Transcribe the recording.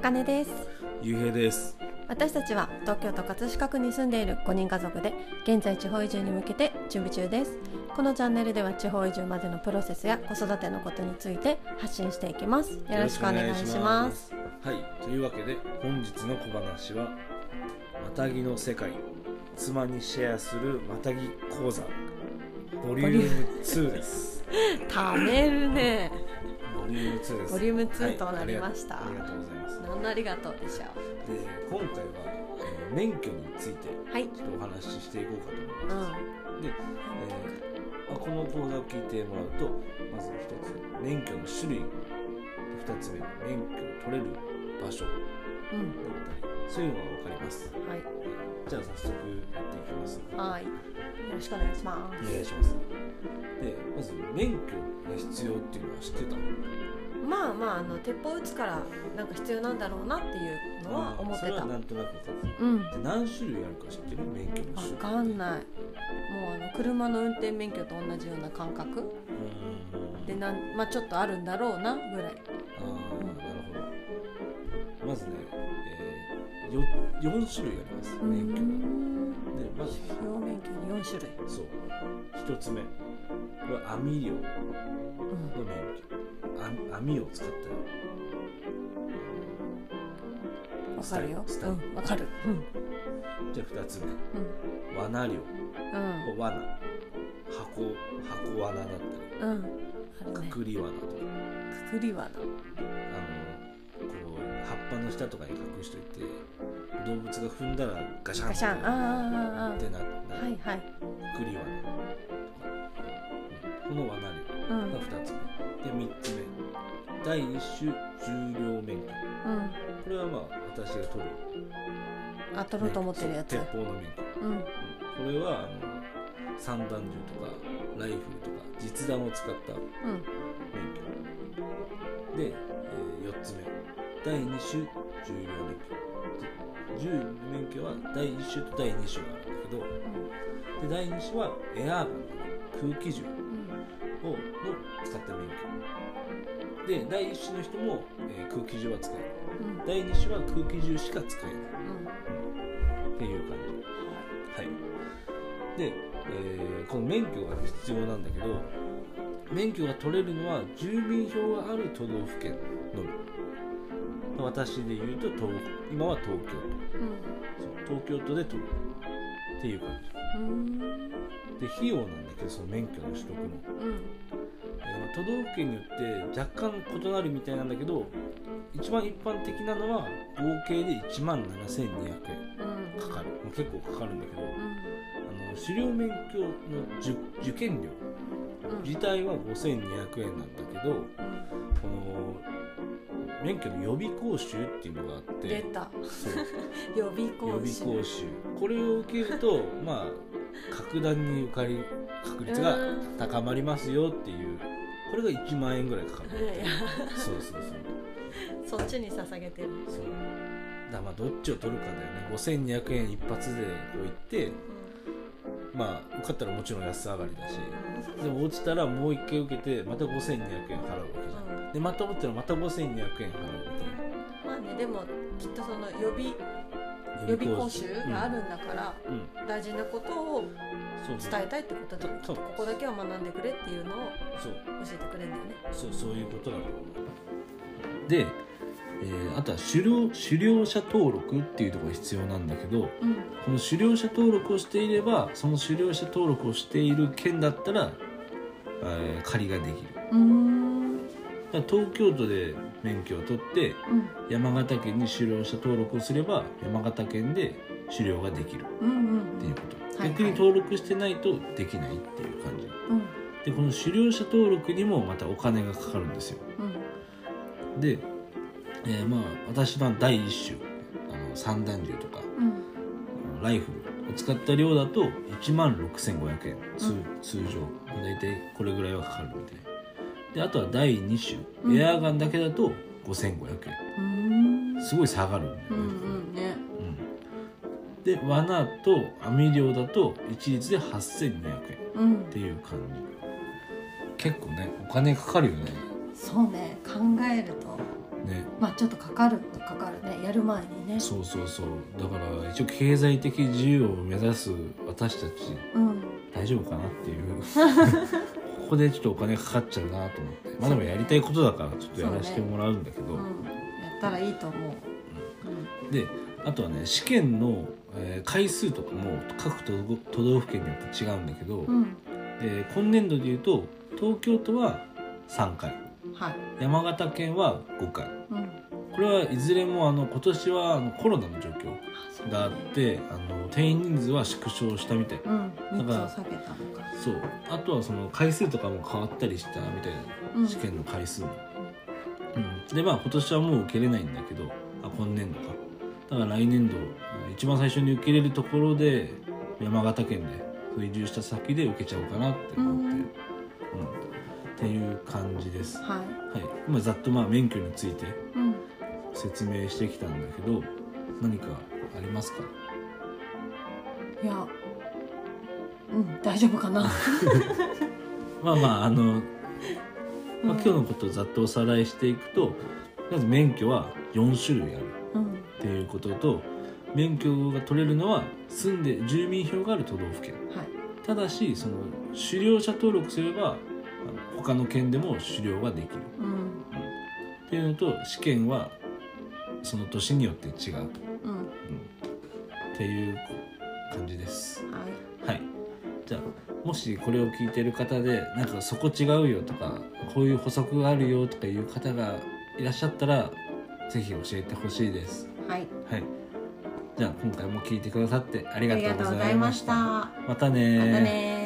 あかねです。ゆうへいです。私たちは東京都葛飾区に住んでいる5人家族で現在地方移住に向けて準備中です。このチャンネルでは地方移住までのプロセスや子育てのことについて発信していきます。よろしくお願いします。はい。というわけで本日の小話はまたぎの世界。妻にシェアするまたぎ講座。ボリューム2です。ためるね。ボリューム2です。ボリューム2はいとなりました。ありがとうございます。何のありがとうでしょで今回は、えー免許についてうはい。ちょっとお話ししていこうかと思います、うで、えーまあ、この講座を聞いてもらうとまず一つ免許の種類。二つ目免許を取れる場所。だっん。うんたりそういうのが分かります。はい。じゃあ早速やっていきます。はい。よろしくお願いしまおす願いします。でまず免許が必要っていうのは知ってたまあまああの鉄砲撃つからなんか必要なんだろうなっていうのは思ってた。それはなんとなくうん。たで何種類あるか知ってる？免許の種類。わかんない。もうあの車の運転免許と同じような感覚。うーん。でなんまあちょっとあるんだろうなぐらい。ああなるほど。まずね、えー、よ4種類あります免許。がでまず表免許に4種類。そう。1つ目。これは網漁。の免うん許。あ網を使った。わかるよ。スタイル。うん。わかる。うん。じゃあ2つ目。うん。罠漁。うん。罠。箱箱罠だったり。うん。ね。くくり罠とか。くくりはなあの葉の下とかに隠しといて動物が踏んだらガシャンガシャン。あってなああはいはい。くくり罠この罠が2つ目。で3つ目。第1種重量免許。うん。これはまあ私が取る。あ取ろうと思ってるやつ。鉄砲の免許。うん。これはあの散弾銃とかライフルとか実弾を使ったうん。免許で、え4つ目。第2種重量免許重免許は第1種と第2種があるんだけどで第2種はエアーガン空気銃うんをの使った免許。で第1種の人も、えー空気銃は使えるうん。第2種は空気銃しか使えない。うんっていう感じ。はい。で、えーこの免許が必要なんだけど免許が取れるのは住民票がある都道府県のみ。私で言うと東今は東京都。そう東京都で取るっていう感うんうん。じで費用なんだけどその免許の取得の、うん。えーまあ都道府県によって若干異なるみたいなんだけど一番一般的なのは合計で1万7200円うん。かかる、まあ結構かかるんだけど、うん。あの狩猟免許の受受験料。うん自体は5200円なんだけどこの免許の予備講習っていうのがあって出た。予備 予備講習。講習。これを受けるとまあ格段に受かり確率が高まりますよっていうこれが1万円ぐらいかかる。そうそうそう。そっちに捧げてる。そう。だまあどっちを取るかだよね。5200円一発でこう行ってまあ受かったらもちろん安上がりだしでも落ちたらもう一回受けてまた5200円払うわけじゃん。でまた落ちたらまた5200円払うみたいまあねでもきっとその予備な予備講習があるんだから、うん、うん大事なことを伝えたいってことでそう。ここだけは学んでくれっていうのを教えてくれるんだよね。そうそういうことだと思う。で、えーあとは狩猟狩猟者登録っていうところが必要なんだけどうん。この狩猟者登録をしていればその狩猟者登録をしている県だったら、えー借りができる。東京都で免許を取ってうん。山形県に狩猟者登録をすれば山形県で狩猟ができる。うんうんっていうこと、はい。逆に登録してないとできないっていう感じ。うん。でこの狩猟者登録にもまたお金がかかるんですよ。うん。で、えーまあ私の第一種あの散弾銃とかうん。ライフルを使った量だと1万6500円通,、うん。通常。大体これぐらいはかかるみたいであとは第2うん。種エアガンだけだと5500うん。円すごい下がるんだよね、うんうんね。うん。で罠と網漁だと一律で8200円。っうん。ていう感じ。結構ねお金かかるよね。そうね考えると。ねまあちょっとかかるかかるね。やる前にね。そうそうそう。だから一応経済的自由を目指す私たち。うん。大丈夫かなっていう。ここでちょっとお金かかっちゃうなと思って。まあでもやりたいことだからちょっとやらせてもらうんだけど、うん、やったらいいと思う、であとはね試験の、えー回数とかも各都道都道府県によって違うんだけど、うん。今年度でいうと東京都は3回はい、山形県は5回。うん、これはいずれもあの今年はあのコロナの状況があってあの定員人数は縮小したみたいうん。密だからそう。あとはその回数とかも変わったりしたみたいな、うん。試験の回数も、うん、でまあ今年はもう受けれないんだけどあ今年度か。だから来年度一番最初に受けれるところで山形県で移住した先で受けちゃおうかなって思って、うん。うんっていう感じです、ははい。い、今ざっとまあ免許についてうん。説明してきたんだけど何かありますか？いやうん大丈夫かな。まあまああの、まあ、うん今日のことをざっとおさらいしていくとまず免許は4種類あるうん。っていうことと免許が取れるのは住んで住民票がある都道府県。はい。ただしその狩猟者登録すればあの他の県でも狩猟ができる。うんっていうのと試験はその年によって違う、うん、っうん。ていう感じです。はい。はい。じゃあもしこれを聞いてる方でなんかそこ違うよとかこういう補足があるよとかいう方がいらっしゃったらぜひ教えてほしいです。はい。はい。じゃあ今回も聞いてくださってありががとうございました。またねまたね